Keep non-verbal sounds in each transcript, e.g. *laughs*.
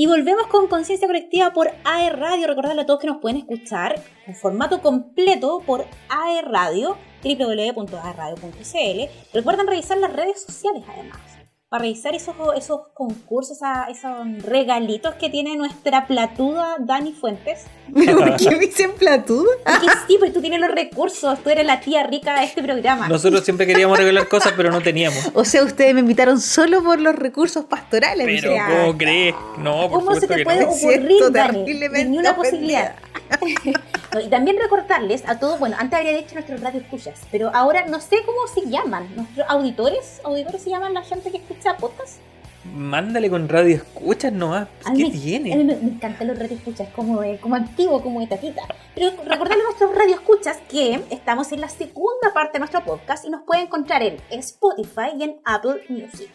Y volvemos con Conciencia Colectiva por AE Radio. Recordarle a todos que nos pueden escuchar en formato completo por AE Radio, www.aeradio.cl. Recuerden revisar las redes sociales además para revisar esos, esos concursos, esos regalitos que tiene nuestra platuda Dani Fuentes. *laughs* ¿Pero por qué me dicen platuda? Porque sí, pues tú tienes los recursos, tú eres la tía rica de este programa. Nosotros siempre queríamos regalar cosas, pero no teníamos. O sea, ustedes me invitaron solo por los recursos pastorales. Pero, ¿cómo crees? No, por ¿Cómo se te puede ocurrir, Dani? Ni una posibilidad. *laughs* y también recordarles a todos, bueno, antes habría dicho nuestros radio escuchas, pero ahora no sé cómo se llaman, nuestros auditores, auditores se llaman la gente que escucha podcast. Mándale con radio escuchas nomás. ¿Qué tiene? A mí me, encantan los radio escuchas, como, como antiguo, como de tatita. Pero recordarle a nuestros radio escuchas que estamos en la segunda parte de nuestro podcast y nos puede encontrar en Spotify y en Apple Music.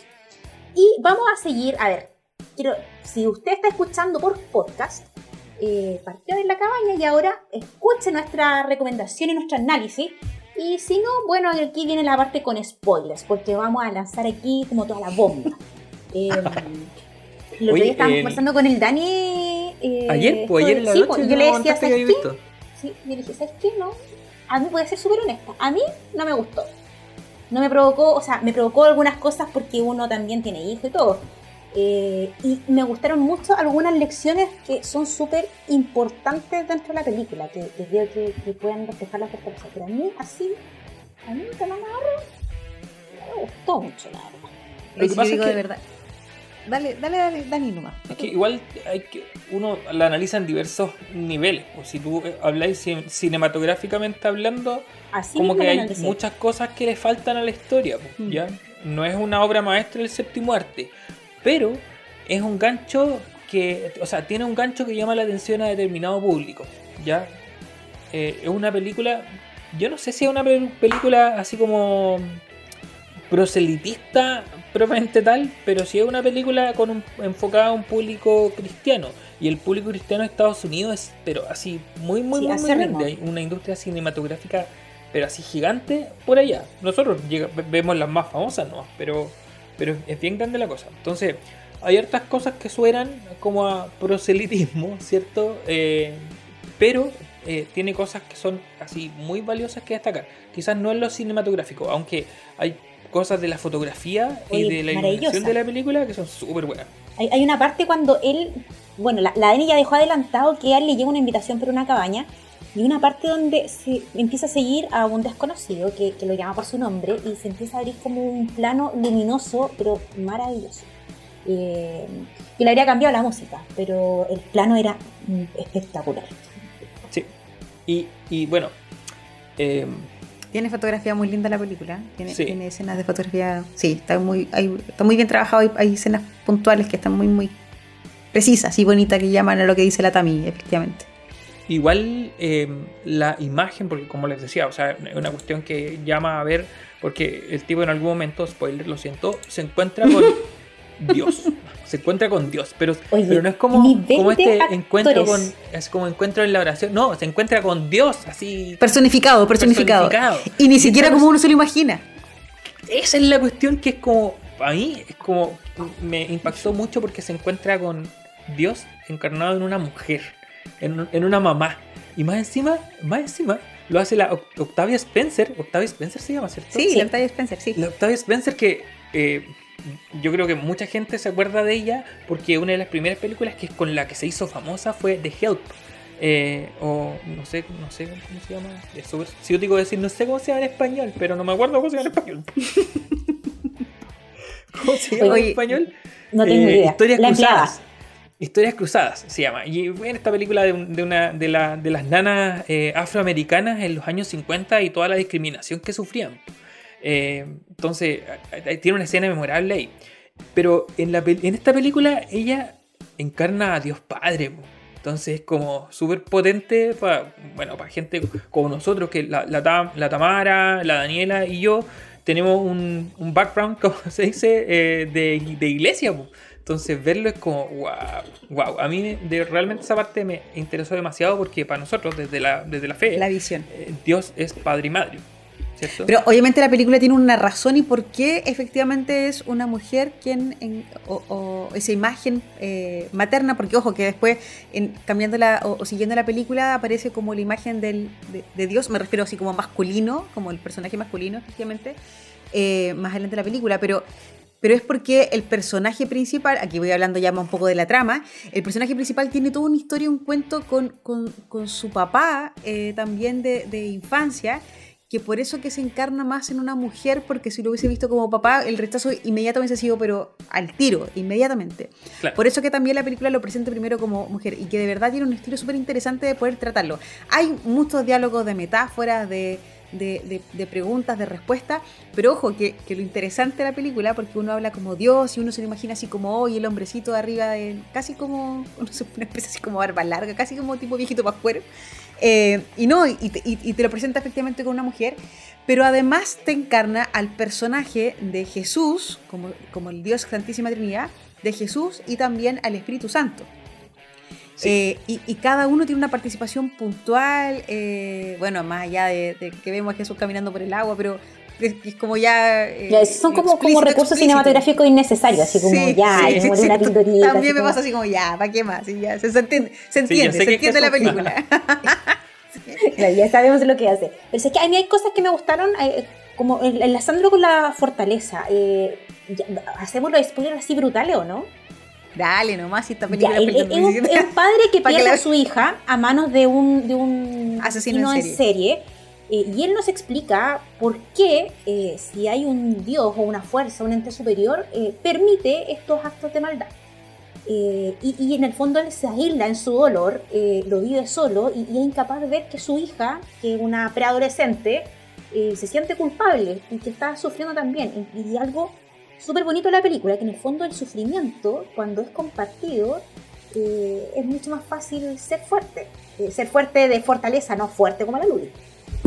Y vamos a seguir, a ver, quiero, si usted está escuchando por podcast, eh, partió de la cabaña y ahora escuche nuestra recomendación y nuestro análisis. Y si no, bueno, aquí viene la parte con spoilers, porque vamos a lanzar aquí como toda la bomba. *laughs* Eh, lo que estábamos conversando con el Dani. Eh, ayer, pues ayer en la sí, noche. yo le decía, ¿sabes qué? Sí, yo le dije, ¿sabes qué? No. A mí, voy a ser súper honesta, a mí no me gustó. No me provocó, o sea, me provocó algunas cosas porque uno también tiene hijo y todo eh, y me gustaron mucho algunas lecciones que son súper importantes dentro de la película, que, que que, que puedan reflejar la fortaleza. Pero a mí, así, a mí me no me gustó mucho, la verdad. Lo que pasa es que, de verdad. Dale, dale, dale, Dani nomás. Es que igual hay que, uno la analiza en diversos niveles. O si tú eh, habláis cinematográficamente hablando, como que hay muchas cosas que le faltan a la historia. Mm. ¿ya? No es una obra maestra del séptimo arte pero es un gancho que, o sea, tiene un gancho que llama la atención a determinado público, ¿ya? Eh, es una película, yo no sé si es una película así como proselitista propiamente tal, pero sí es una película con un, enfocada a un público cristiano. Y el público cristiano de Estados Unidos es, pero así, muy, muy, muy, grande. Hay una industria cinematográfica, pero así gigante por allá. Nosotros vemos las más famosas, ¿no? Pero pero es bien grande la cosa. Entonces, hay hartas cosas que suenan como a proselitismo, *laughs* ¿cierto? Eh, pero eh, tiene cosas que son así muy valiosas que destacar. Quizás no en lo cinematográfico, aunque hay cosas de la fotografía y de la iluminación de la película que son súper buenas. Hay, hay, una parte cuando él, bueno, la, la Dani ya dejó adelantado que él le llega una invitación por una cabaña y una parte donde se empieza a seguir a un desconocido que, lo llama por su nombre y se empieza a abrir como un plano luminoso, pero maravilloso. Eh, y le habría cambiado la música, pero el plano era espectacular. Sí, y, bueno. Eh, tiene fotografía muy linda la película. Tiene, tiene, escenas de fotografía. Sí, está muy, está muy bien trabajado. Hay, hay, escenas puntuales que están muy, muy precisas y bonitas que llaman a lo que dice la Tami, efectivamente. Igual em, la imagen, porque como les decía, o sea, es una cuestión que llama a ver, porque el tipo en algún momento, spoiler, lo siento, se encuentra con *laughs* Dios. Se encuentra con Dios, pero, pero no es como, como este encuentro con. Es como encuentro en la oración. No, se encuentra con Dios, así. Personificado, personificado. Y ni siquiera como uno se lo imagina. Esa es la cuestión que es como. A mí es como. Me impactó mucho porque se encuentra con Dios encarnado en una mujer en, una mamá. Y más encima, más encima, lo hace la Octavia Spencer. Octavia Spencer se llama, ¿cierto? Sí, la Octavia Spencer, sí. La Octavia Spencer que eh, yo creo que mucha gente se acuerda de ella porque una de las primeras películas que con la que se hizo famosa fue The Help. Eh, o no sé, no sé cómo se llama. Es súper digo decir, no sé cómo se llama en español, pero no me acuerdo cómo se llama en español. *laughs* ¿Cómo se llama en español? No tengo eh, idea. Historias cruzadas. Historias Cruzadas se llama. Y en esta película de, una de, las nanas eh, afroamericanas en los años 50 y toda la discriminación que sufrían. Eh, entonces, tiene una escena memorable ahí. Pero en, la, en esta película ella encarna a Dios Padre. Entonces es como súper potente para, bueno, para gente como nosotros, que la, la, Tamara, la Daniela y yo tenemos un, background, *laughs* como se dice, eh, de, de, iglesia. Entonces verlo es como, wow, wow. A mí de, realmente esa parte me interesó demasiado porque para nosotros, desde la, desde la fe, la visión. Eh, Dios es padre y madre. Pero obviamente la película tiene una razón y por qué efectivamente es una mujer quien, o, esa imagen eh, materna, porque ojo, que después en, cambiándola o, siguiendo la película aparece como la imagen del, de, Dios, me refiero así como masculino, como el personaje masculino efectivamente, eh, más adelante de la película, pero pero es porque el personaje principal, aquí voy hablando ya un poco de la trama, el personaje principal tiene toda una historia, un cuento con, con, su papá eh, también de, de, infancia, que por eso que se encarna más en una mujer, porque si lo hubiese visto como papá, el rechazo inmediatamente ha sido, pero al tiro, inmediatamente. Por eso que también la película lo presenta primero como mujer y que de verdad tiene un estilo súper interesante de poder tratarlo. Hay muchos diálogos de metáforas, de de, preguntas, de respuestas, pero ojo, que, lo interesante de la película, porque uno habla como Dios y uno se lo imagina así como hoy, el hombrecito de arriba, de, casi como *laughs* una especie así como barba larga, casi como tipo viejito pascuero. Eh, y no, y te, lo presenta efectivamente con una mujer, pero además te encarna al personaje de Jesús, como, como el Dios Santísima Trinidad, de Jesús y también al Espíritu Santo. Eh, y, cada uno tiene una participación puntual, eh, bueno, más allá de, que vemos a Jesús caminando por el agua, pero es, como ya... Eh, son como, como recursos cinematográficos innecesros, así como ya, sí, una pintorita. También me pasa así como ya, ¿para qué más? ya, se, entiende, se entiende, se entiende la película. *laughs* ya sabemos lo que hace. Pero es que a mí hay cosas que me gustaron, como enlazándolo con la fortaleza. ¿Hacemos los spoilers así brutales o no? Dale nomás, si esta película es, un, padre *laughs* que pierde a su hija a manos de un, de un asesino, en serie. Eh, y él nos explica por qué, eh, si hay un dios o una fuerza, un ente superior, eh, permite estos actos de maldad. Y, y, en el fondo él se aísla en su dolor, lo vive solo y, es incapaz de ver que su hija, que es una preadolescente, se siente culpable y que está sufriendo también. Y, y algo súper bonito la película, que en el fondo el sufrimiento, cuando es compartido, eh, es mucho más fácil ser fuerte. Eh, ser fuerte de fortaleza, no fuerte como la Luli.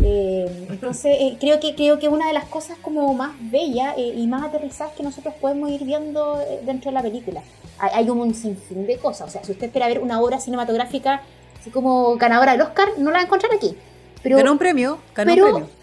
Eh, entonces, creo, que, creo que una de las cosas como más bellas y más aterrizadas que nosotros podemos ir viendo dentro de la película. Hay, hay, un sinfín de cosas. O sea, si usted espera ver una obra cinematográfica así como ganadora del Oscar, no la va a encontrar aquí. Pero, ganó un premio, ganó un premio.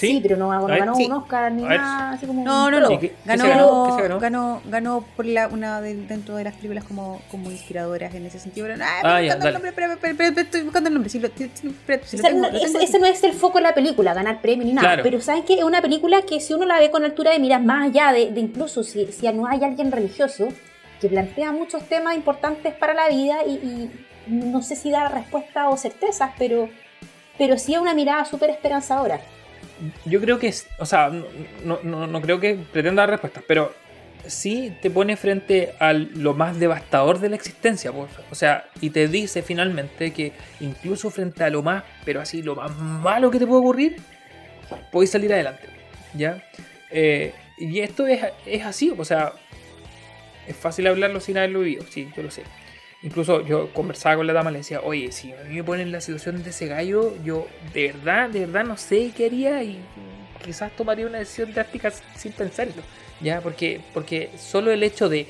¿Sí? pero no, ganó un Oscar ni nada, así como No, no, no. ganó, ganó? ganó, por la, una de, dentro de las películas como, como inspiradoras en ese sentido. Pero, ah, ah ya, el nombre, pero, estoy buscando el nombre. Si lo, ese, no es el foco de la película, ganar premio ni nada. Pero ¿sabes qué? Es una película que si uno la ve con altura de miras, más allá de, de incluso si, si no hay alguien religioso, que plantea muchos temas importantes para la vida y, y no sé si da respuesta o certezas, pero, pero sí es una mirada súper esperanzadora yo creo que, o sea, no, creo que pretenda dar respuestas, pero sí te pone frente a lo más devastador de la existencia, pues. o sea, y te dice finalmente que incluso frente a lo más, pero así, lo más malo que te puede ocurrir, puedes salir adelante, ¿ya? Eh, y esto es, es así, o sea, es fácil hablarlo sin haberlo vivido, sí, yo lo sé. Incluso yo conversaba con la dama y le decía, oye, si a mí me ponen en la situación de ese gallo, yo de verdad, de verdad no sé qué haría y quizás tomaría una decisión drástica sin pensarlo. ¿Ya? Porque, porque solo el hecho de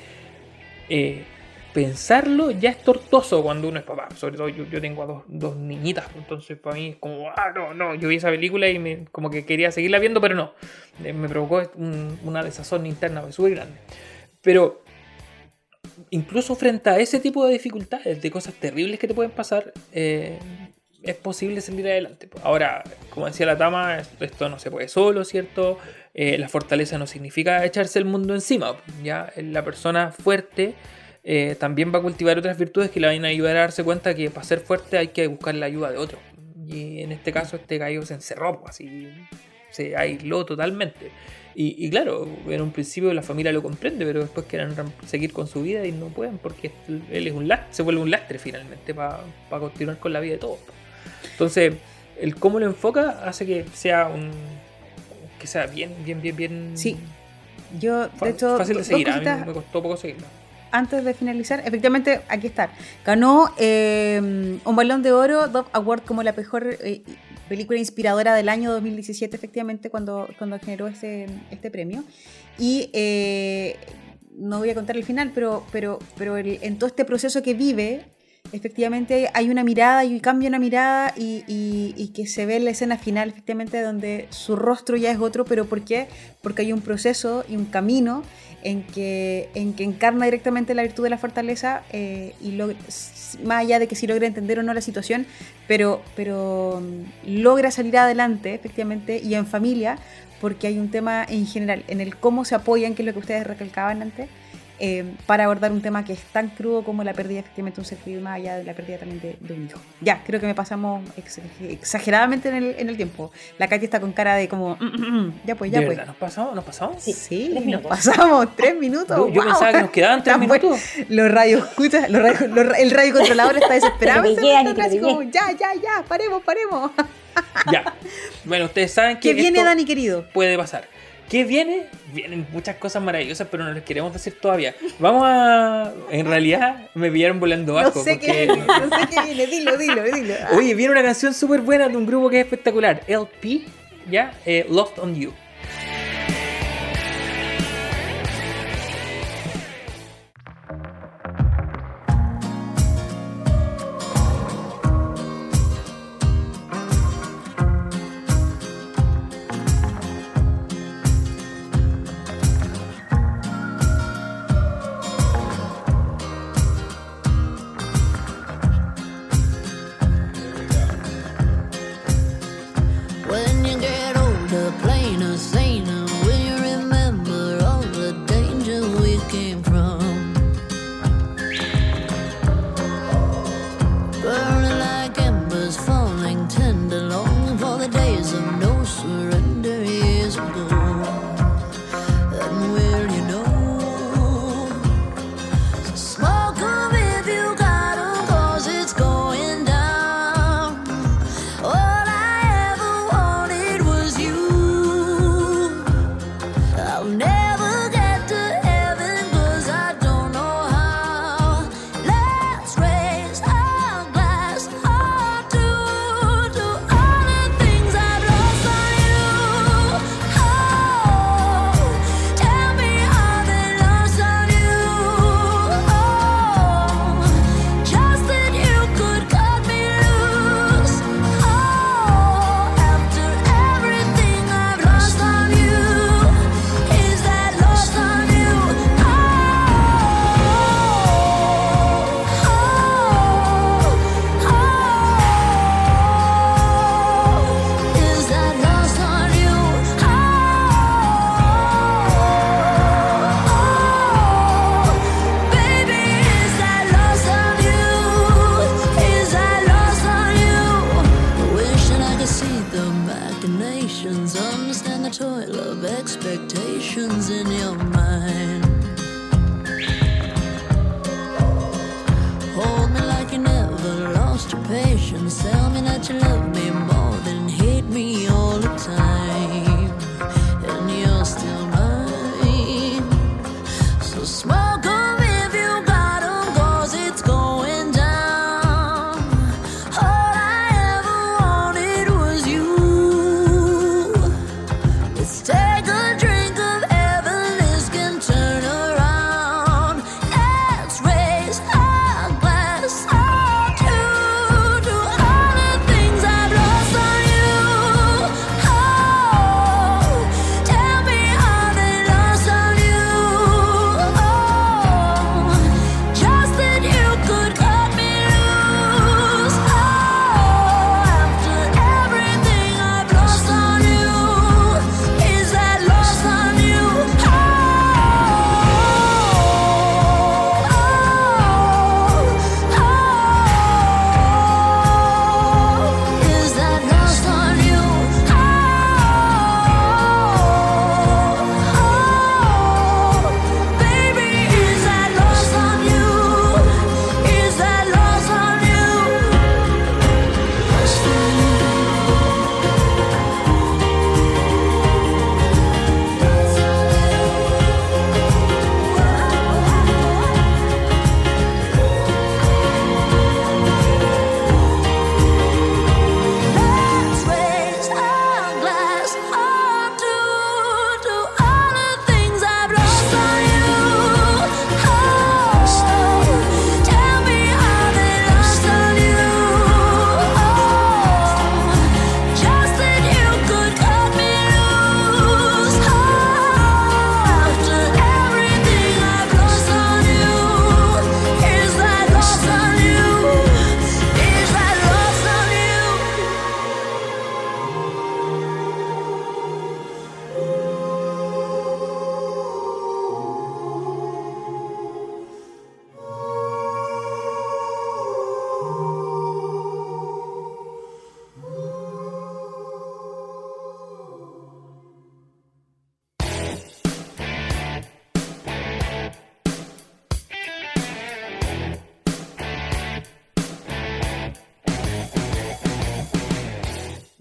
eh, pensarlo ya es tortuoso cuando uno es papá. Sobre todo yo, yo tengo a dos, dos, niñitas, entonces para mí es como, ah, no, no, yo vi esa película y me, como que quería seguirla viendo, pero no. Eh, me provocó una desazón interna súper grande. Pero incluso frente a ese tipo de dificultades, de cosas terribles que te pueden pasar, eh, es posible salir adelante. Ahora, como decía la Tama, esto no se puede solo, ¿cierto? Eh, la fortaleza no significa echarse el mundo encima. ¿ya? La persona fuerte eh, también va a cultivar otras virtudes que le van a ayudar a darse cuenta que para ser fuerte hay que buscar la ayuda de otro. Y en este caso, este gallo se encerró, así se aisló totalmente. Y, claro, en un principio la familia lo comprende, pero después quieren seguir con su vida y no pueden porque él es un lastre, se vuelve un lastre finalmente para continuar con la vida de todos. Entonces, el cómo lo enfoca hace que sea un que sea bien, bien, bien, bien. Sí. Yo, de hecho, fácil de seguir. A mí me costó poco seguirlo. Antes de finalizar, efectivamente, aquí está. Ganó eh, un balón de oro, Dove Award como la mejor eh, película inspiradora del año 2017, efectivamente, cuando, cuando generó este, este premio. Y eh, no voy a contar el final, pero, pero, pero en todo este proceso que vive, efectivamente hay una mirada y cambia una mirada y, y, que se ve en la escena final, efectivamente, donde su rostro ya es otro, pero ¿por qué? Porque hay un proceso y un camino en que, en que encarna directamente la virtud de la fortaleza eh, y más allá de que si logra entender o no la situación, pero, pero mm, logra salir adelante, efectivamente, y en familia, porque hay un tema en general, en el cómo se apoyan, que es lo que ustedes recalcaban antes, eh, para abordar un tema que es tan crudo como la pérdida efectivamente de un ser querido, más allá de la pérdida también de, un hijo. Ya, creo que me pasamos exageradamente en el, en el tiempo. La Katy está con cara de como, mm, mm, mm, ya pues, ya pues. ¿Nos pasamos? ¿Nos pasamos? Sí, sí nos pasamos tres minutos. Yo, pensaba que nos quedaban tres minutos. Los radios, escucha, los el radio controlador está desesperado. *laughs* ya, ya, ya, paremos, paremos. ya. *laughs* Bueno, ustedes saben que. ¿Qué viene, Dani querido? Puede pasar. ¿Qué viene? Vienen muchas cosas maravillosas, pero no les queremos decir todavía. Vamos a. En realidad, me vieron volando bajo. No sé, qué, no sé qué viene, dilo, dilo, dilo. Oye, viene una canción súper buena de un grupo que es espectacular. LP, ¿ya? Eh, Lost on You.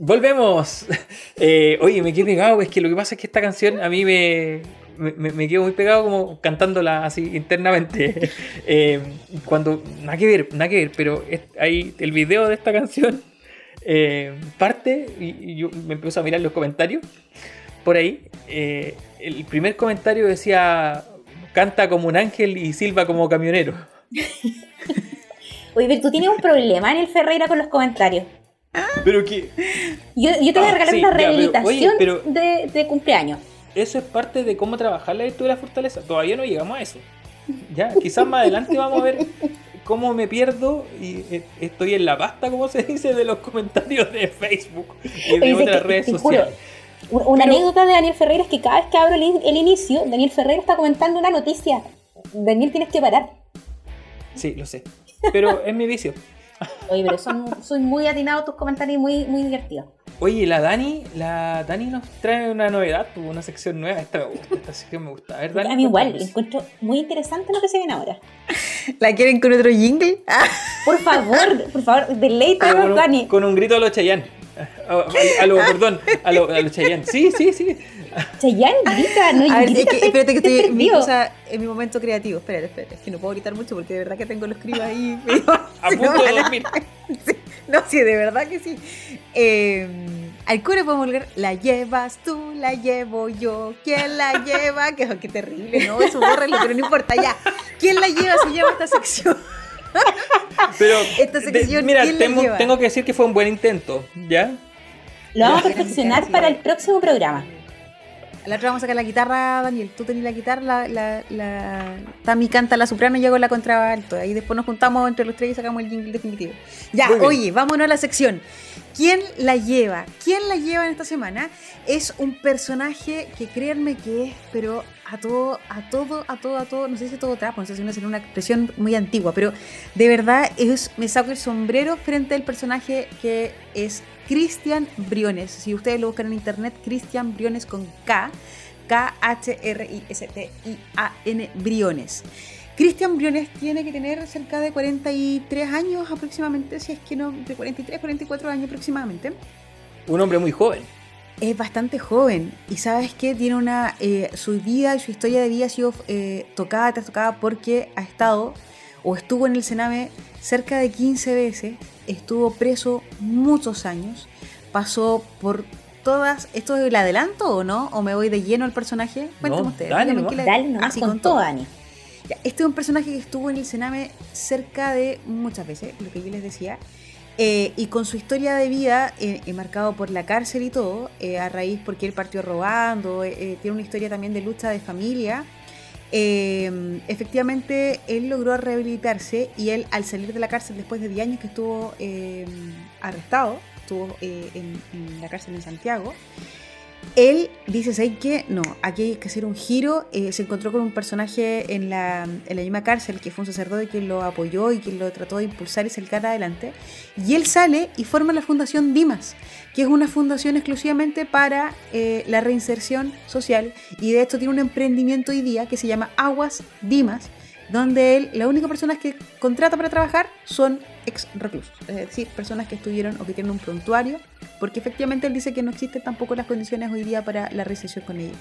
Volvemos. *laughs* Eh, oye, me quedé pegado. Es que lo que pasa es que esta canción a mí me, me, quedo muy pegado como cantándola así internamente. *laughs* Eh, cuando, nada que ver, nada que ver, pero ahí el video de esta canción eh, parte y, yo me empiezo a mirar los comentarios por ahí. el primer comentario decía, canta como un ángel y silba como camionero. *laughs* Oye, pero tú tienes un problema en el Ferreira con los comentarios. Pero que. Yo, yo te voy a ah, regalar una rehabilitación de, cumpleaños. Eso es parte de cómo trabajar la virtud de la fortaleza. Todavía no llegamos a eso. Ya, quizás más adelante vamos a ver cómo me pierdo y eh, estoy en la pasta, como se dice, de los comentarios de Facebook y de otras redes sociales. una anécdota de Daniel Ferreira es que cada vez que abro el, el, inicio, Daniel Ferreira está comentando una noticia. Daniel, tienes que parar. Sí, lo sé. Pero es mi vicio. Oye, pero son, son muy atinados tus comentarios y muy, muy divertidos. Oye, la Dani, la Dani nos trae una novedad, tuvo una sección nueva. Esta me gusta, esta sección me gusta. A ver, Dani. A mí igual, encuentro muy interesante lo que se viene ahora. *laughs* ¿La quieren con otro jingle? *laughs* Por favor, por favor, deleítanos, Dani. Con un grito a los Chayanne. *laughs* A, lo, perdón, a los a lo Chayanne. Sí, sí, sí. Chayanne grita, no a ver, grita, es que, espérate que estoy en mi, en momento creativo. Espérate, espérate. Es que no puedo gritar mucho porque de verdad que tengo los críos ahí. *laughs* a punto de dormir. *laughs* no, sí, de verdad que sí. Eh, al cura podemos volver, la llevas tú, la llevo yo. ¿Quién la lleva? *laughs* Qué, qué terrible, ¿no? Eso bórralo, pero no importa, ya. ¿Quién la lleva? Se lleva esta sección. Pero, esta sección, mira, tengo, tengo que decir que fue un buen intento, ¿ya? Lo vamos a perfeccionar para el próximo programa. La otra vamos a sacar la guitarra, Daniel. Tú tenés la guitarra, la, la, la... Tami canta la soprano y yo con la contralto. Ahí después nos juntamos entre los tres y sacamos el jingle definitivo. Ya, oye, vámonos a la sección. ¿Quién la lleva? ¿Quién la lleva en esta semana? Es un personaje que créanme que es, pero a todo, a todo, a todo, a todo, no sé si todo trapo, no sé si no una expresión muy antigua, pero de verdad es, me saco el sombrero frente al personaje que es Cristian Briones. Si ustedes lo buscan en internet, Cristian Briones con K, K-H-R-I-S-T-I-A-N Briones. Cristian Briones tiene que tener cerca de 43 años aproximadamente, si es que no, de 43, 44 años aproximadamente. Un hombre muy joven. Es bastante joven y sabes que tiene una eh, su vida y su historia de vida ha sido eh, tocada tras tocada porque ha estado o estuvo en el Sename cerca de 15 veces estuvo preso muchos años, pasó por todas. ¿Esto es el adelanto o no? ¿O me voy de lleno al personaje? Cuéntame no, usted. Dale, no. dale ah, con, todo, Dani. este es un personaje que estuvo en el Sename cerca de muchas veces, lo que yo les decía. Eh, y con su historia de vida, eh, eh, marcado por la cárcel y todo, a raíz porque él partió robando, tiene una historia también de lucha de familia, eh, efectivamente, él logró rehabilitarse y él, al salir de la cárcel después de 10 años que estuvo eh, arrestado, estuvo eh, en, la cárcel en Santiago, él dice, ¿sabes qué? No, aquí hay que hacer un giro. Eh, se encontró con un personaje en la, en la misma cárcel, que fue un sacerdote quien lo apoyó y quien lo trató de impulsar y sacar adelante. Y él sale y forma la Fundación Dimas, que es una fundación exclusivamente para eh, la reinserción social. Y de hecho tiene un emprendimiento hoy día que se llama Aguas Dimas, donde él, la única personas que contrata para trabajar son ex reclusos, es decir, personas que estuvieron o que tienen un prontuario, porque efectivamente él dice que no existen tampoco las condiciones hoy día para la recesión con ellos.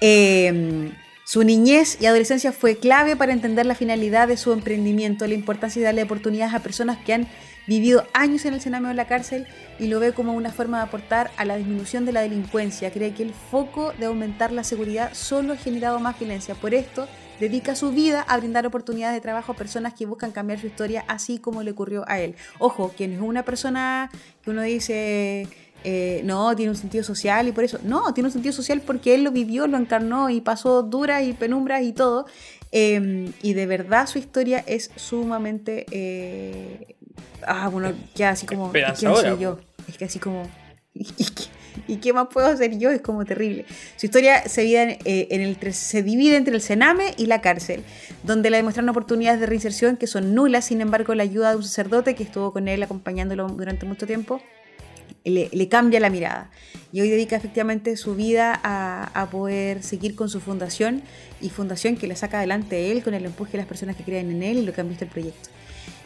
Em, su niñez y adolescencia fue clave para entender la finalidad de su emprendimiento, la importancia de darle oportunidades a personas que han vivido años en el cename en la cárcel y lo ve como una forma de aportar a la disminución de la delincuencia. Cree que el foco de aumentar la seguridad solo ha generado más violencia. Por esto, dedica su vida a brindar oportunidades de trabajo a personas que buscan cambiar su historia, así como le ocurrió a él. Ojo, quien es una persona que uno dice, eh, no, tiene un sentido social y por eso, no, tiene un sentido social porque él lo vivió, lo encarnó y pasó duras y penumbras y todo. Em, y de verdad su historia es sumamente... Eh, ah, bueno, ya así como... ¿Quién soy yo? Es que así como... *laughs* ¿Y qué más puedo hacer yo? Es como terrible. Su historia se divide, eh, en el, se divide entre el Sename y la cárcel, donde le demuestran oportunidades de reinserción que son nulas, sin embargo la ayuda de un sacerdote que estuvo con él acompañándolo durante mucho tiempo le, le, cambia la mirada. Y hoy dedica efectivamente su vida a, a, poder seguir con su fundación y fundación que le saca adelante él con el empuje de las personas que creen en él y lo que han visto el proyecto.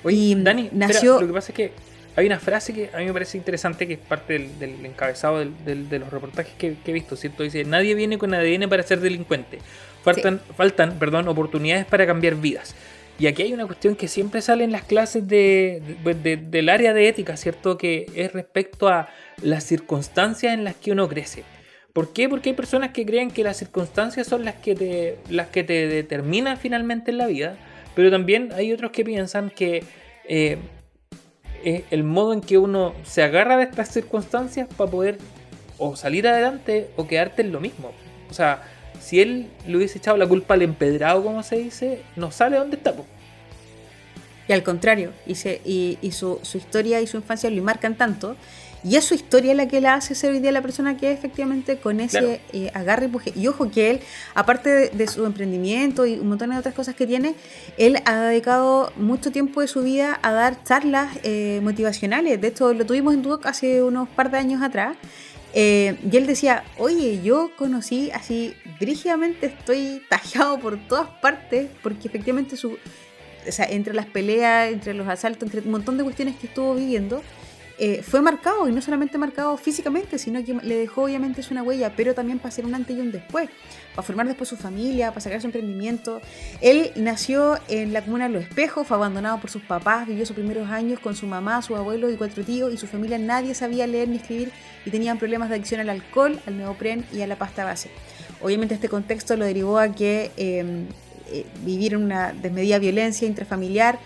Oye, Dani, nació... lo que pasa es que hay una frase que a mí me parece interesante, que es parte del, encabezado de los reportajes que, he visto, ¿cierto? Dice, nadie viene con ADN para ser delincuente. Faltan, faltan perdón, oportunidades para cambiar vidas. Y aquí hay una cuestión que siempre sale en las clases de, del área de ética, ¿cierto? Que es respecto a las circunstancias en las que uno crece. ¿Por qué? Porque hay personas que creen que las circunstancias son las que te, las que te determinan finalmente en la vida, pero también hay otros que piensan que eh, el modo en que uno se agarra de estas circunstancias para poder o salir adelante o quedarte en lo mismo. O sea, si él le hubiese echado la culpa al empedrado, como se dice, no sale dónde está. Y al contrario, y, y, su, historia y su infancia lo marcan tanto. Y es su historia la que la hace ser hoy día la persona que es efectivamente con ese eh, agarre y empuje. Y ojo que él, aparte de, su emprendimiento y un montón de otras cosas que tiene, él ha dedicado mucho tiempo de su vida a dar charlas eh, motivacionales. De hecho, lo tuvimos en Duoc hace unos par de años atrás. Eh, y él decía, oye, yo conocí así, brígidamente estoy tajado por todas partes, porque efectivamente su, o sea, entre las peleas, entre los asaltos, entre un montón de cuestiones que estuvo viviendo, eh, fue marcado, y no solamente marcado físicamente, sino que le dejó obviamente una huella, pero también para hacer un antes y un después, para formar después su familia, para sacar su emprendimiento. Él nació en la comuna de Los Espejos, fue abandonado por sus papás, vivió sus primeros años con su mamá, su abuelo y cuatro tíos, y su familia nadie sabía leer ni escribir y tenían problemas de adicción al alcohol, al neopren y a la pasta base. Obviamente este contexto lo derivó a que em, eh, vivir en una desmedida violencia intrafamiliar,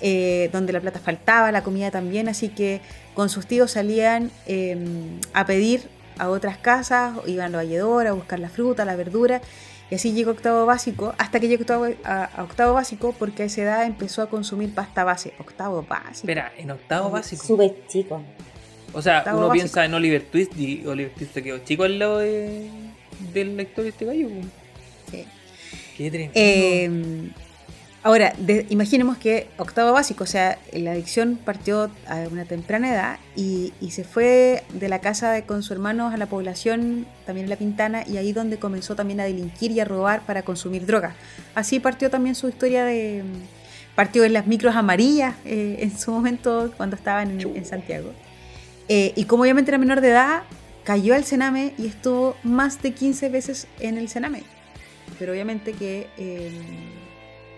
eh, donde la plata faltaba, la comida también, así que con sus tíos salían em, a pedir a otras casas, iban a valledora a buscar la fruta, la verdura, y así llegó a octavo básico, hasta que llegó a, octavo básico, porque a esa edad empezó a consumir pasta base. Octavo básico. Espera, en octavo básico. Súper chico. O sea, uno piensa en Oliver Twist y Oliver Twist se quedó chico al lado de, del lector de este gallo. Sí. Qué tremendo. Eh, Ahora, imaginemos que octavo básico, o sea, la adicción partió a una temprana edad y, se fue de la casa con su hermano a la población, también en La Pintana, y ahí donde comenzó también a delinquir y a robar para consumir drogas. Así partió también su historia de... Partió en las micros amarillas eh, en su momento cuando estaba en, Santiago. Eh, y como obviamente era menor de edad, cayó al Sename y estuvo más de 15 veces en el Sename. Pero obviamente que... Eh,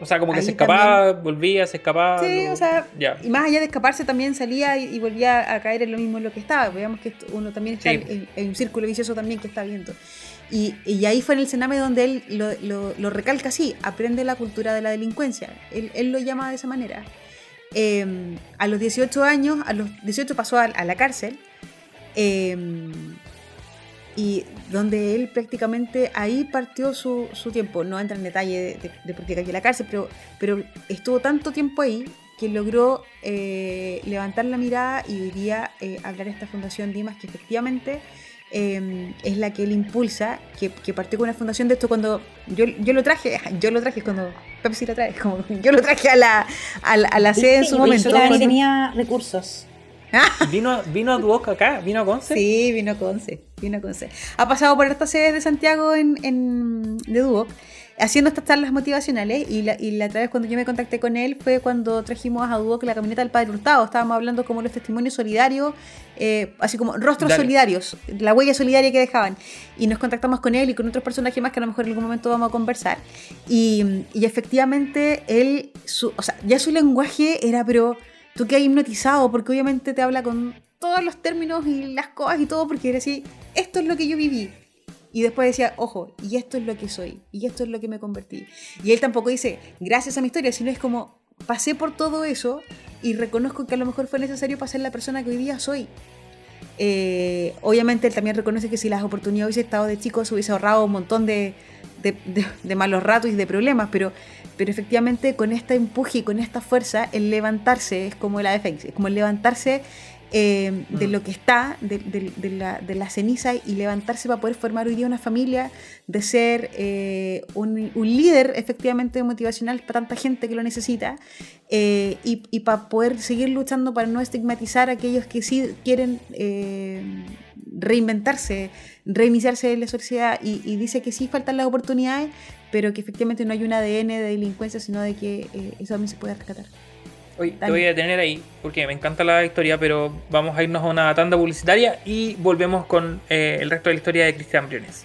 o sea, como que se escapaba, volvía, se escapaba. Sí, o sea, y más allá de escaparse también salía y, volvía a caer en lo mismo en lo que estaba. Veamos que uno también está en, un círculo vicioso también que está viendo. Y, y, ahí fue en el Sename donde él lo, lo, recalca así, aprende la cultura de la delincuencia. Él, él lo llama de esa manera. Em, a los 18 años, a los 18 pasó a, a la cárcel. Eh, y donde él prácticamente ahí partió su, su tiempo. No entra en detalle de, por qué cayó en la cárcel, pero, pero estuvo tanto tiempo ahí que logró eh, levantar la mirada y hoy día eh, hablar de esta fundación Dimas, que efectivamente em, es la que él impulsa, que, que, partió con una fundación de esto cuando yo, yo lo traje, *laughs* yo lo traje cuando Pepsi lo trae, como *laughs* yo lo traje a la, a, la sede en su momento. tenía recursos. *laughs* ¿Vino, ¿Vino a Duoc acá? ¿Vino a Conce? Sí, vino a Conce. Vino a Conce. Ha pasado por estas sedes de Santiago en, en, de Duoc haciendo estas charlas motivacionales y la, y la otra vez cuando yo me contacté con él fue cuando trajimos a Duoc la camioneta del Padre Hurtado. Estábamos hablando como los testimonios solidarios, eh, así como rostros solidarios, la huella solidaria que dejaban. Y nos contactamos con él y con otros personajes más que a lo mejor en algún momento vamos a conversar. Y, y efectivamente él, su, o sea, ya su lenguaje era pero tú quedas hipnotizado porque obviamente te habla con todos los términos y las cosas y todo porque decía, esto es lo que yo viví. Y después decía, ojo, y esto es lo que soy, y esto es lo que me convertí. Y él tampoco dice, gracias a mi historia, sino es como, pasé por todo eso y reconozco que a lo mejor fue necesario para ser la persona que hoy día soy. Eh, obviamente él también reconoce que si las oportunidades hubiese estado de chicos hubiese ahorrado un montón de, de, malos ratos y de problemas, pero, pero efectivamente con este empuje y con esta fuerza, el levantarse es como el AFX, es como el levantarse eh, de mm. lo que está, de, la, de, la, ceniza y levantarse para poder formar hoy día una familia, de ser eh, un, líder efectivamente motivacional para tanta gente que lo necesita eh, y, para poder seguir luchando para no estigmatizar a aquellos que sí quieren reinventarse, reiniciarse en la sociedad y, dice que sí faltan las oportunidades, pero que efectivamente no hay un ADN de delincuencia, sino de que eso también se puede rescatar. Hoy te voy a detener ahí porque me encanta la historia, pero vamos a irnos a una tanda publicitaria y volvemos con eh, el resto de la historia de Cristian Briones.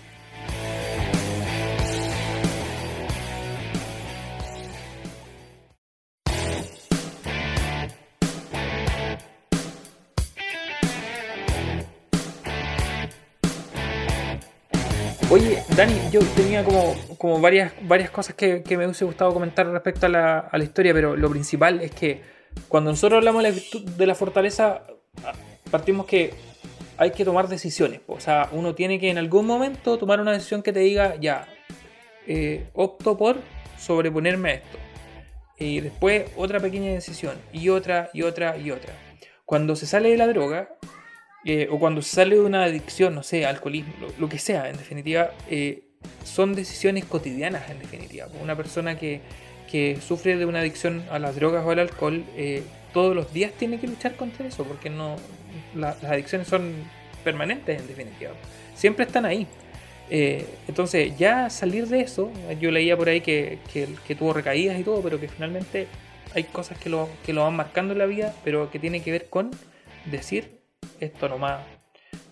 Dani, yo tenía como, varias, cosas que, me hubiese gustado comentar respecto a la, a la, historia, pero lo principal es que cuando nosotros hablamos de la, fortaleza, partimos que hay que tomar decisiones. O sea, uno tiene que en algún momento tomar una decisión que te diga, ya, eh, opto por sobreponerme a esto. Y después otra pequeña decisión, y otra, y otra, y otra. Cuando se sale de la droga, eh, o cuando sale de una adicción, no sé, alcoholismo, lo, que sea, en definitiva, eh, son decisiones cotidianas, en definitiva. Una persona que, sufre de una adicción a las drogas o al alcohol, eh, todos los días tiene que luchar contra eso, porque no las adicciones son permanentes, en definitiva. Siempre están ahí. entonces, ya salir de eso, yo leía por ahí que, que, tuvo recaídas y todo, pero que finalmente hay cosas que lo, que lo van marcando en la vida, pero que tiene que ver con decir esto nomás,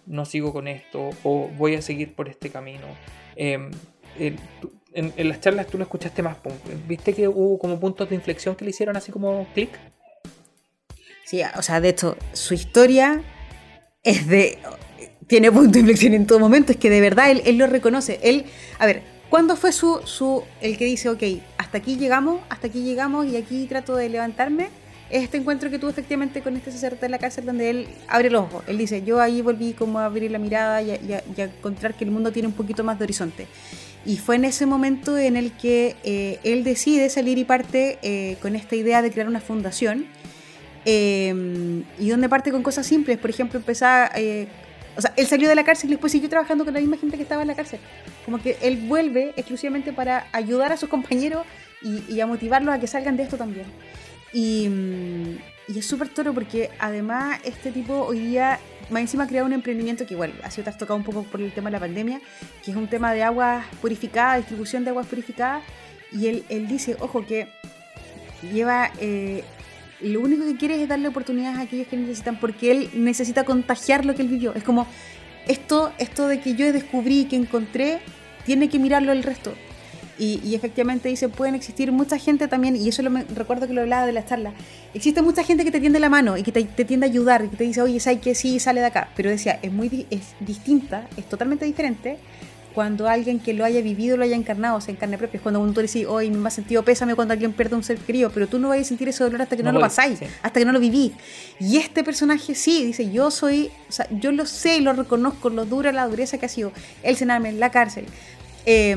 no sigo con esto o voy a seguir por este camino. Em, en, las charlas tú lo escuchaste más, ¿viste que hubo como puntos de inflexión que le hicieron así como clic? Sí, o sea, de hecho, su historia es de... Tiene punto de inflexión en todo momento, es que de verdad él, él lo reconoce. Él, a ver, ¿cuándo fue su, su, el que dice, ok, hasta aquí llegamos, hasta aquí llegamos y aquí trato de levantarme? Este encuentro que tuvo efectivamente con este sacerdote en la cárcel donde él abre los ojos. Él dice, yo ahí volví como a abrir la mirada y a, encontrar que el mundo tiene un poquito más de horizonte. Y fue en ese momento en el que eh, él decide salir y parte eh, con esta idea de crear una fundación. Em, y donde parte con cosas simples, por ejemplo, empezar... Eh, o sea, él salió de la cárcel y después siguió trabajando con la misma gente que estaba en la cárcel. Como que él vuelve exclusivamente para ayudar a sus compañeros y, y a motivarlos a que salgan de esto también. Y, es súper toro porque además este tipo hoy día más encima ha creado un emprendimiento que igual ha sido trastocado un poco por el tema de la pandemia, que es un tema de aguas purificadas, distribución de aguas purificadas. Y él, él dice, ojo, que lleva... Eh, lo único que quiere es darle oportunidades a aquellos que necesitan, porque él necesita contagiar lo que él vivió. Es como esto, esto de que yo descubrí, que encontré, tiene que mirarlo el resto. Y, efectivamente dice, pueden existir mucha gente también, y eso lo me, recuerdo que lo hablaba de la charla, existe mucha gente que te tiende la mano y que te, tiende a ayudar, y que te dice, oye, ¿sabes que sí sale de acá? Pero decía, es muy es distinta, es totalmente diferente cuando alguien que lo haya vivido, lo haya encarnado, o sea, en carne propia. Es cuando uno tú dices, hoy me ha sentido pésame cuando alguien pierde un ser querido, pero tú no vas a sentir ese dolor hasta que no, lo pasáis, hasta que no lo viví. Y este personaje sí, dice, yo soy, o sea, yo lo sé y lo reconozco, lo dura, la dureza que ha sido el cenarme en la cárcel. Eh,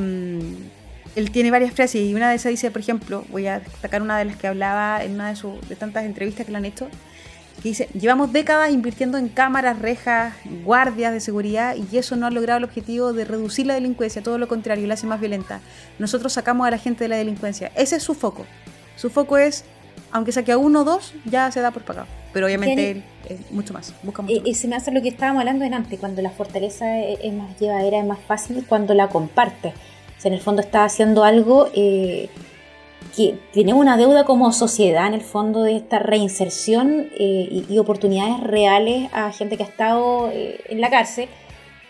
él tiene varias frases y una de esas dice, por ejemplo, voy a destacar una de las que hablaba en una de, sus, de tantas entrevistas que le han hecho, que dice, llevamos décadas invirtiendo en cámaras, rejas, guardias de seguridad y eso no ha logrado el objetivo de reducir la delincuencia, todo lo contrario, la hace más violenta. Nosotros sacamos a la gente de la delincuencia. Ese es su foco. Su foco es, aunque saque a uno o dos, ya se da por pagado. Pero obviamente él es mucho más. Busca mucho y, se me hace lo que estábamos hablando en antes, cuando la fortaleza es más llevadera, es más fácil cuando la compartes en el fondo está haciendo algo eh, que tiene una deuda como sociedad, en el fondo, de esta reinserción eh, y, oportunidades reales a gente que ha estado eh, en la cárcel.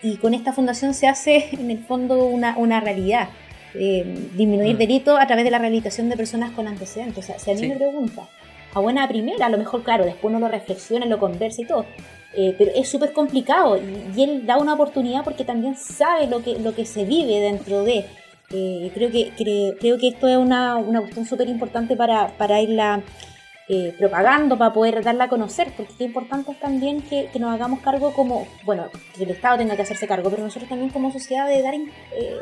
Y con esta fundación se hace, en el fondo, una, una realidad. disminuir mm. delitos a través de la rehabilitación de personas con antecedentes. O sea, si a mí me pregunta, a buena primera, a lo mejor, claro, después uno lo reflexiona, lo conversa y todo. pero es súper complicado y, él da una oportunidad porque también sabe lo que, lo que se vive dentro de. Eh, creo, que, creo, que esto es una, una cuestión súper importante para, para irla eh, propagando, para poder darla a conocer, porque qué importante también que, que, nos hagamos cargo como, bueno, que el Estado tenga que hacerse cargo, pero nosotros también como sociedad de dar eh,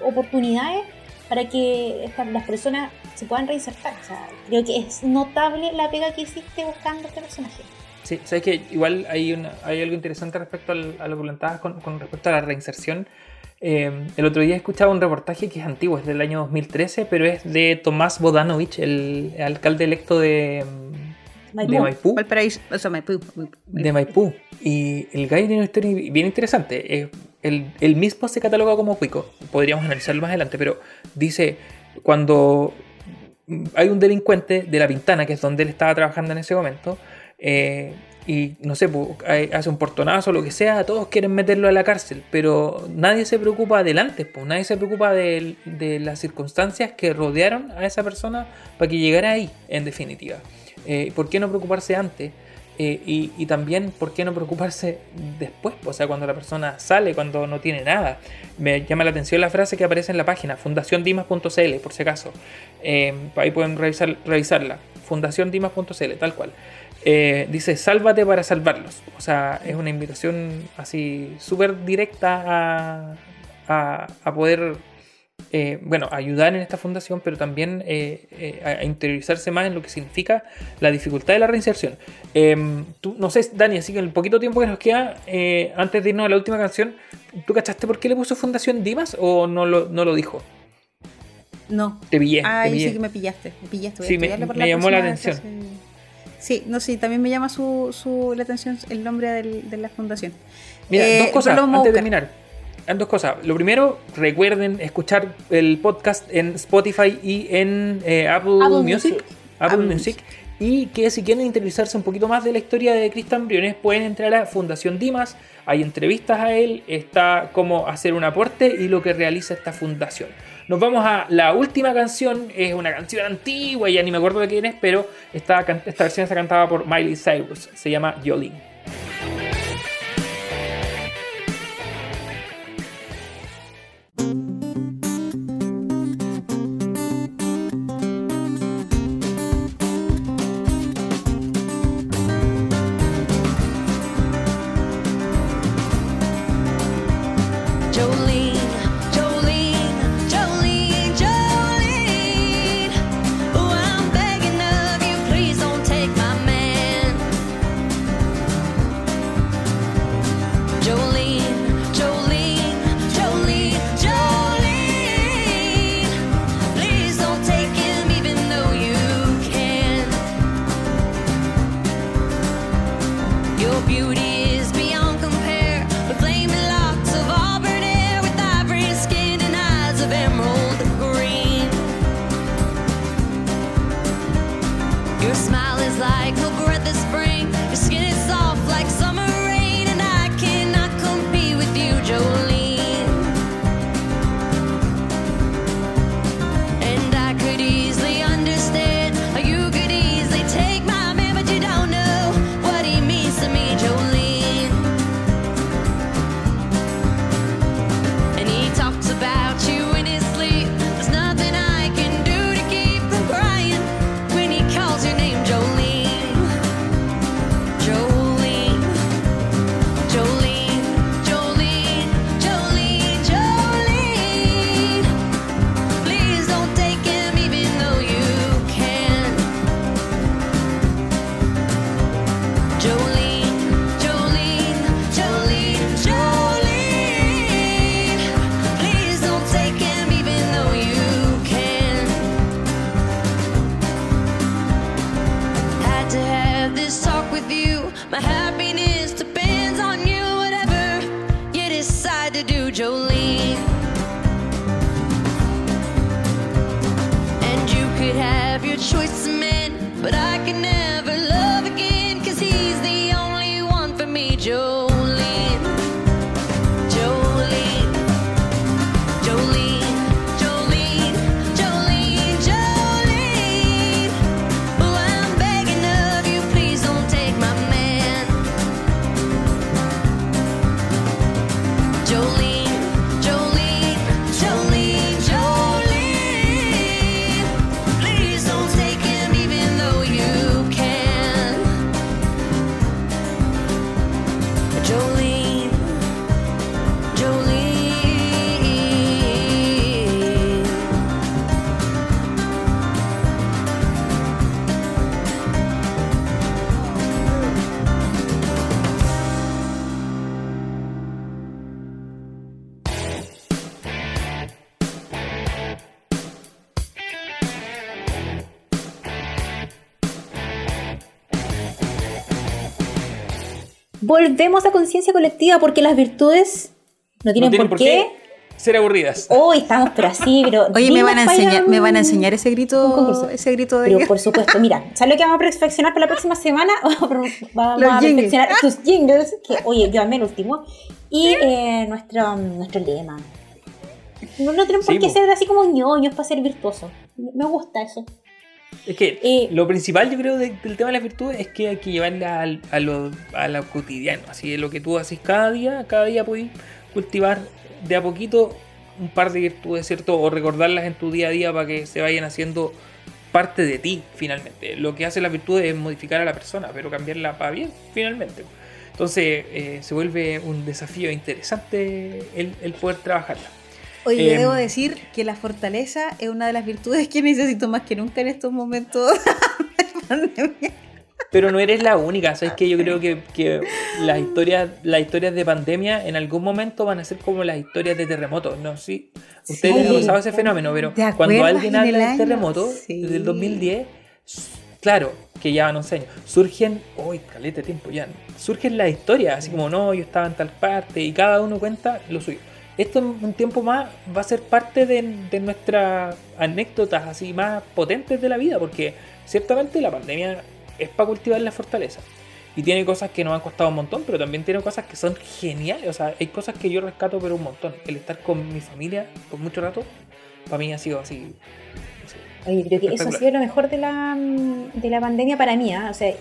oportunidades para que las personas se puedan reinsertar. O sea, creo que es notable la pega que hiciste buscando a este personaje. Sí, sabes que igual hay, una, hay algo interesante respecto al, a lo que planteabas con, con respecto a la reinserción Em, el otro día escuchaba un reportaje que es antiguo, es del año 2013, pero es de Tomás Bodanovich, el alcalde electo de Maipú. De Maipú. De Maipú. Y el gallo tiene una historia bien interesante. El, mismo se cataloga como cuico. Podríamos analizarlo más adelante, pero dice, cuando hay un delincuente de La Pintana, que es donde él estaba trabajando en ese momento, eh, y no sé, hace un portonazo lo que sea, todos quieren meterlo a la cárcel, pero nadie se preocupa adelante, pues, nadie se preocupa de, las circunstancias que rodearon a esa persona para que llegara ahí, en definitiva. Eh, ¿Por qué no preocuparse antes? Eh, y, también, ¿por qué no preocuparse después? O sea, cuando la persona sale, cuando no tiene nada. Me llama la atención la frase que aparece en la página, fundaciondimas.cl, por si acaso. Eh, ahí pueden revisar, revisarla. Fundaciondimas.cl, tal cual. Eh, dice, sálvate para salvarlos. O sea, es una invitación así súper directa a, a poder eh, bueno, ayudar en esta fundación, pero también eh, a, interiorizarse más en lo que significa la dificultad de la reinserción. Em, tú, no sé, Dani, así que en el poquito tiempo que nos queda, antes de irnos a la última canción, ¿tú cachaste por qué le puso Fundación Dimas o no lo, no lo dijo? No. Te pillé. Ah, te sí que me pillaste. Me pillaste. sí, me, llamó la atención. Sí, no, sí, también me llama su, su la atención el nombre del, de la fundación. Mira, dos cosas antes de terminar dos cosas. Lo primero, recuerden escuchar el podcast en Spotify y en eh, Apple, Music. Apple, Music. Y que si quieren interesarse un poquito más de la historia de Cristian Briones, pueden entrar a Fundación Dimas. Hay entrevistas a él, está cómo hacer un aporte y lo que realiza esta fundación. Nos vamos a la última canción, es una canción antigua, ya ni me acuerdo de quién es, pero esta, esta versión está cantada por Miley Cyrus, se llama Jolene. Volvemos a conciencia colectiva porque las virtudes no tienen, por, qué, ser aburridas. *laughs* Hoy estamos, pero así, pero. Oye, me van, a enseñar, me van a enseñar ese grito, ese grito de. Pero por supuesto, mira, *laughs* ¿sabes lo que vamos a perfeccionar para la próxima semana? *laughs* vamos a perfeccionar tus jingles, que oye, yo amé el último. Y eh, nuestro, nuestro lema. No, no tenemos por qué ser así como ñoños para ser virtuosos. Me gusta eso. Es que eh, lo principal, yo creo, del tema de las virtudes es que hay que llevarla a, lo, a lo cotidiano. Así de lo que tú haces cada día, cada día puedes cultivar de a poquito un par de virtudes, ¿cierto? O recordarlas en tu día a día para que se vayan haciendo parte de ti, finalmente. Lo que hace las virtudes es modificar a la persona, pero cambiarla para bien, finalmente. Entonces eh, se vuelve un desafío interesante el, poder trabajarla. Oye, debo em, decir que la fortaleza es una de las virtudes que necesito más que nunca en estos momentos *laughs* de pandemia. Pero no eres la única, ¿sabes que Yo creo que, las, historias, las historias de pandemia en algún momento van a ser como las historias de terremotos, ¿no? Sí, ustedes no saben ese fenómeno, pero cuando alguien habla del terremoto del 2010, claro, que ya no sé años, surgen, uy, calete tiempo ya, surgen las historias, así como, no, yo estaba en tal parte, y cada uno cuenta lo suyo. Esto en un tiempo más va a ser parte de, de nuestras anécdotas así más potentes de la vida, porque ciertamente la pandemia es para cultivar la fortaleza. Y tiene cosas que nos han costado un montón, pero también tiene cosas que son geniales. O sea, hay cosas que yo rescato, pero un montón. El estar con mi familia por mucho rato, para mí ha sido así. Oye, creo que eso ha sido lo mejor de la, de la pandemia para mí. ¿eh? O sea,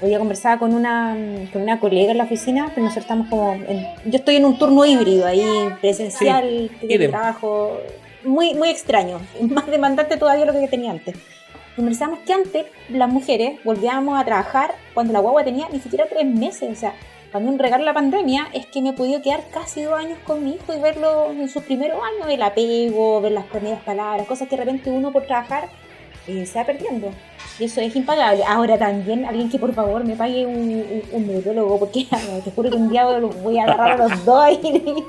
hoy día conversaba con una, con una colega en la oficina, pero nosotros estamos como. yo estoy en un turno híbrido ahí, presencial, de trabajo. Muy, muy extraño, *laughs* más demandante todavía lo que tenía antes conversamos que antes las mujeres volvíamos a trabajar cuando la guagua tenía ni siquiera tres meses. O sea, cuando un regalo la pandemia es que me he podido quedar casi dos años con mi hijo y verlo en sus primeros años, el apego, ver las primeras palabras, cosas que de repente uno por trabajar eh, se va perdiendo. Y eso es impagable. Ahora también, alguien que por favor me pague un, un, neurólogo, porque *laughs* te juro que un día los voy a agarrar a los dos. *laughs*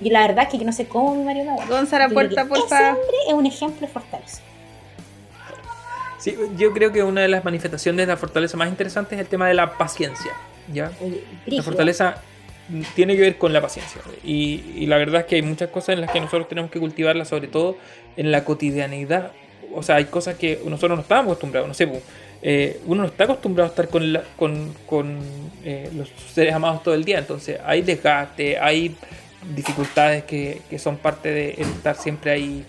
Y, la verdad es que yo no sé cómo mi marido me Gonzalo, puerta, por Ese hombre es un ejemplo de fortaleza. Sí, yo creo que una de las manifestaciones de la fortaleza más interesantes es el tema de la paciencia. ¿ya? La fortaleza tiene que ver con la paciencia. Y, la verdad es que hay muchas cosas en las que nosotros tenemos que cultivarlas, sobre todo en la cotidianidad. O sea, hay cosas que nosotros no estamos acostumbrados. No sé, eh, uno no está acostumbrado a estar con, con, eh, los seres amados todo el día. Entonces hay desgaste, hay dificultades que, que son parte de estar siempre ahí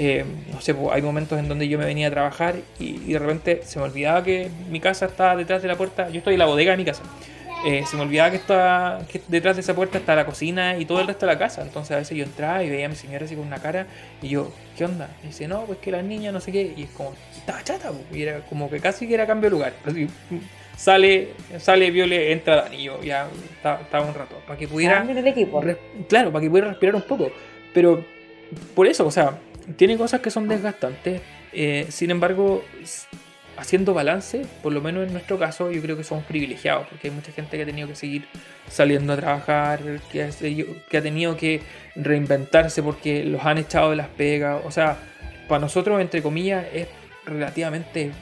eh, no sé, hay momentos en donde yo me venía a trabajar y, de repente se me olvidaba que mi casa estaba detrás de la puerta. Yo estoy en la bodega de mi casa. Eh, se me olvidaba que, que detrás de esa puerta está la cocina y todo el resto de la casa. Entonces a veces yo entraba y veía a mi señora así con una cara y yo, ¿qué onda? Y dice, no, pues que la niña no sé qué. Y es como, estaba chata, y era como que casi que era cambio de lugar. sale, sale Viole, entra Dani y yo ya estaba, un rato. Para que pudiera. claro, para que pudiera respirar un poco. Pero por eso, o sea, tiene cosas que son desgastantes. Eh, sin embargo, haciendo balance, por lo menos en nuestro caso, yo creo que somos privilegiados, porque hay mucha gente que ha tenido que seguir saliendo a trabajar, que ha, que ha tenido que reinventarse porque los han echado de las pegas. O sea, para nosotros, entre comillas, es relativamente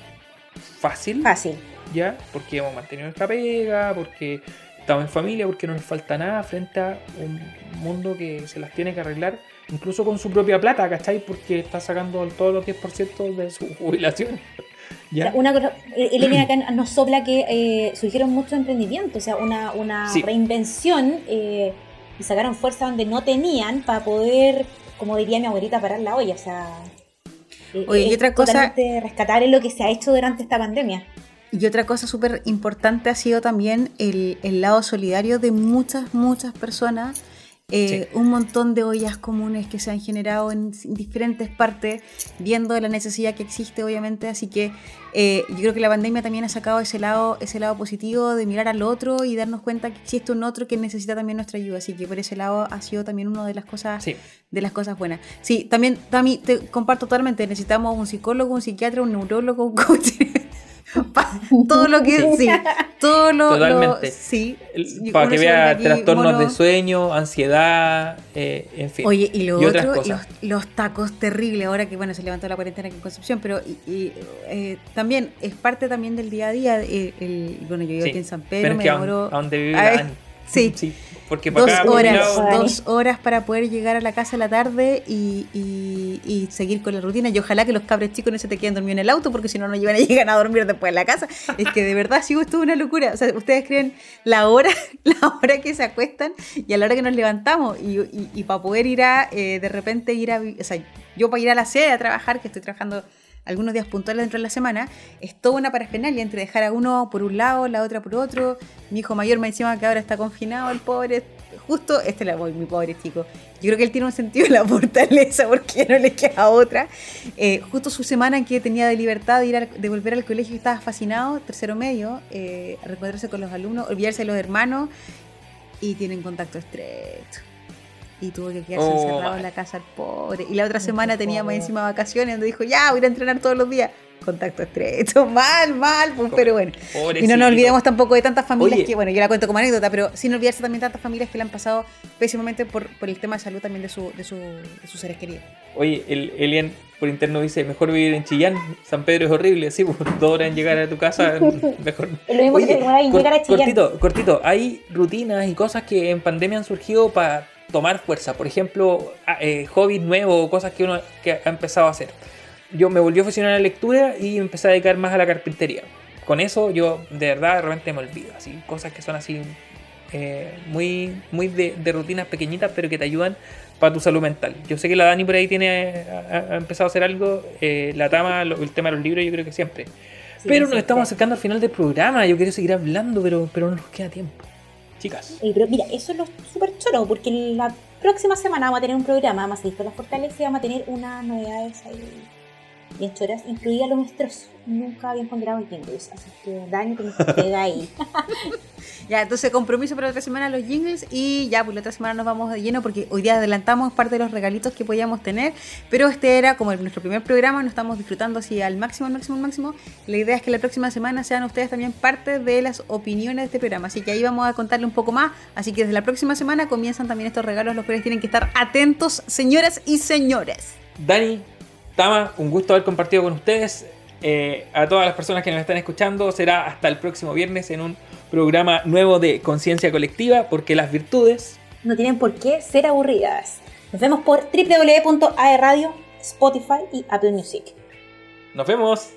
fácil. Fácil. ¿Ya? Porque hemos mantenido nuestra pega, porque estamos en familia, porque no nos falta nada frente a un mundo que se las tiene que arreglar incluso con su propia plata, ¿cachai? Porque está sacando todos los 10% de su jubilación. ¿Ya? Una Elena acá nos sopla que eh, surgieron muchos emprendimientos, o sea, una, una reinvención eh, y sacaron fuerza donde no tenían para poder, como diría mi abuelita, parar la olla, o sea. Eh, Oye, y otra cosa. rescatar es lo que se ha hecho durante esta pandemia. Y otra cosa súper importante ha sido también el, el lado solidario de muchas, muchas personas eh, un montón de ollas comunes que se han generado en diferentes partes, viendo la necesidad que existe, obviamente. Así que eh, yo creo que la pandemia también ha sacado ese lado, ese lado positivo de mirar al otro y darnos cuenta que existe un otro que necesita también nuestra ayuda. Así que por ese lado ha sido también una de las cosas, de las cosas buenas. Sí, también, Tami, te comparto totalmente. Necesitamos un psicólogo, un psiquiatra, un neurólogo, un coach. *laughs* *laughs* todo lo que sí, todo lo, Totalmente. sí, para que vea trastornos de sueño, ansiedad, eh, en fin. Oye, y lo otro, Los, tacos terribles, ahora que bueno, se levantó la cuarentena en Concepción, pero y, eh, también es parte también del día a día. El, bueno, yo vivo aquí en San Pedro, me demoro. A, donde vive *laughs* Sí. sí. Porque dos horas, dos horas para poder llegar a la casa a la tarde y, y, seguir con la rutina. Y ojalá que los cabres chicos no se te queden dormidos en el auto, porque si no, no llegan a llegar a dormir después en la casa. Es que de verdad, sí, esto es una locura. O sea, ustedes creen la hora, *laughs* la hora que se acuestan y a la hora que nos levantamos. Y, y para poder ir a, eh, de repente ir a, o sea, yo para ir a la sede a trabajar, que estoy trabajando algunos días puntuales dentro de la semana, es toda una parafernalia entre dejar a uno por un lado, la otra por otro. Mi hijo mayor me encima que ahora está confinado, el pobre. Justo, este la voy, mi pobre chico. Yo creo que él tiene un sentido de la fortaleza porque no le queda otra. Eh, justo su semana en que tenía de libertad de ir a, de volver al colegio y estaba fascinado, tercero medio, eh, a reencontrarse con los alumnos, olvidarse de los hermanos y tienen contacto estrecho y tuvo que quedarse oh, encerrado en la casa el pobre. Y la otra semana tenía más encima vacaciones donde dijo, ya, voy a entrenar todos los días. Contacto estrecho, *laughs* mal, mal, pues, pero bueno. Y no nos olvidemos tampoco de tantas familias que, bueno, yo la cuento como anécdota, pero sin olvidarse también tantas familias que le han pasado pésimamente por, por el tema de salud también de, su, de, su, de sus seres queridos. Oye, el Elian por interno dice, mejor vivir en Chillán, San Pedro es horrible, sí, pues dos horas en llegar a tu casa, *laughs* mejor. Lo mismo que llegar a Chillán. Cortito, cortito, hay rutinas y cosas que en pandemia han surgido para tomar fuerza. Por ejemplo, eh, hobbies nuevos, cosas que uno que ha empezado a hacer. Yo me volví a aficionar a la lectura y empecé a dedicar más a la carpintería. Con eso yo de verdad de repente me olvido, así, cosas que son así eh, muy, muy de, rutinas pequeñitas pero que te ayudan para tu salud mental. Yo sé que la Dani por ahí tiene ha, empezado a hacer algo, eh, la Tama, el tema de los libros yo creo que siempre. pero nos estamos acercando al final del programa, yo quiero seguir hablando, pero, pero no nos queda tiempo pero mira, eso es lo súper choro, porque la próxima semana vamos a tener un programa más listo las fortalezas y vamos a tener unas novedades ahí bien choras, incluida los nuestros nunca habían ponderado jingles, así que Dani te queda ahí. *laughs* ya, entonces compromiso para la otra semana los jingles y ya, pues la otra semana nos vamos de lleno porque hoy día adelantamos parte de los regalitos que podíamos tener, pero este era como nuestro primer programa, nos estamos disfrutando así al máximo, al máximo, al máximo. La idea es que la próxima semana sean ustedes también parte de las opiniones de este programa, así que ahí vamos a contarle un poco más, así que desde la próxima semana comienzan también estos regalos, los cuales tienen que estar atentos, señoras y señores. Dani, Tama, un gusto haber compartido con ustedes. Eh, a todas las personas que nos están escuchando, será hasta el próximo viernes en un programa nuevo de Conciencia Colectiva, porque las virtudes no tienen por qué ser aburridas. Nos vemos por www.aerradio, Spotify y Apple Music. Nos vemos.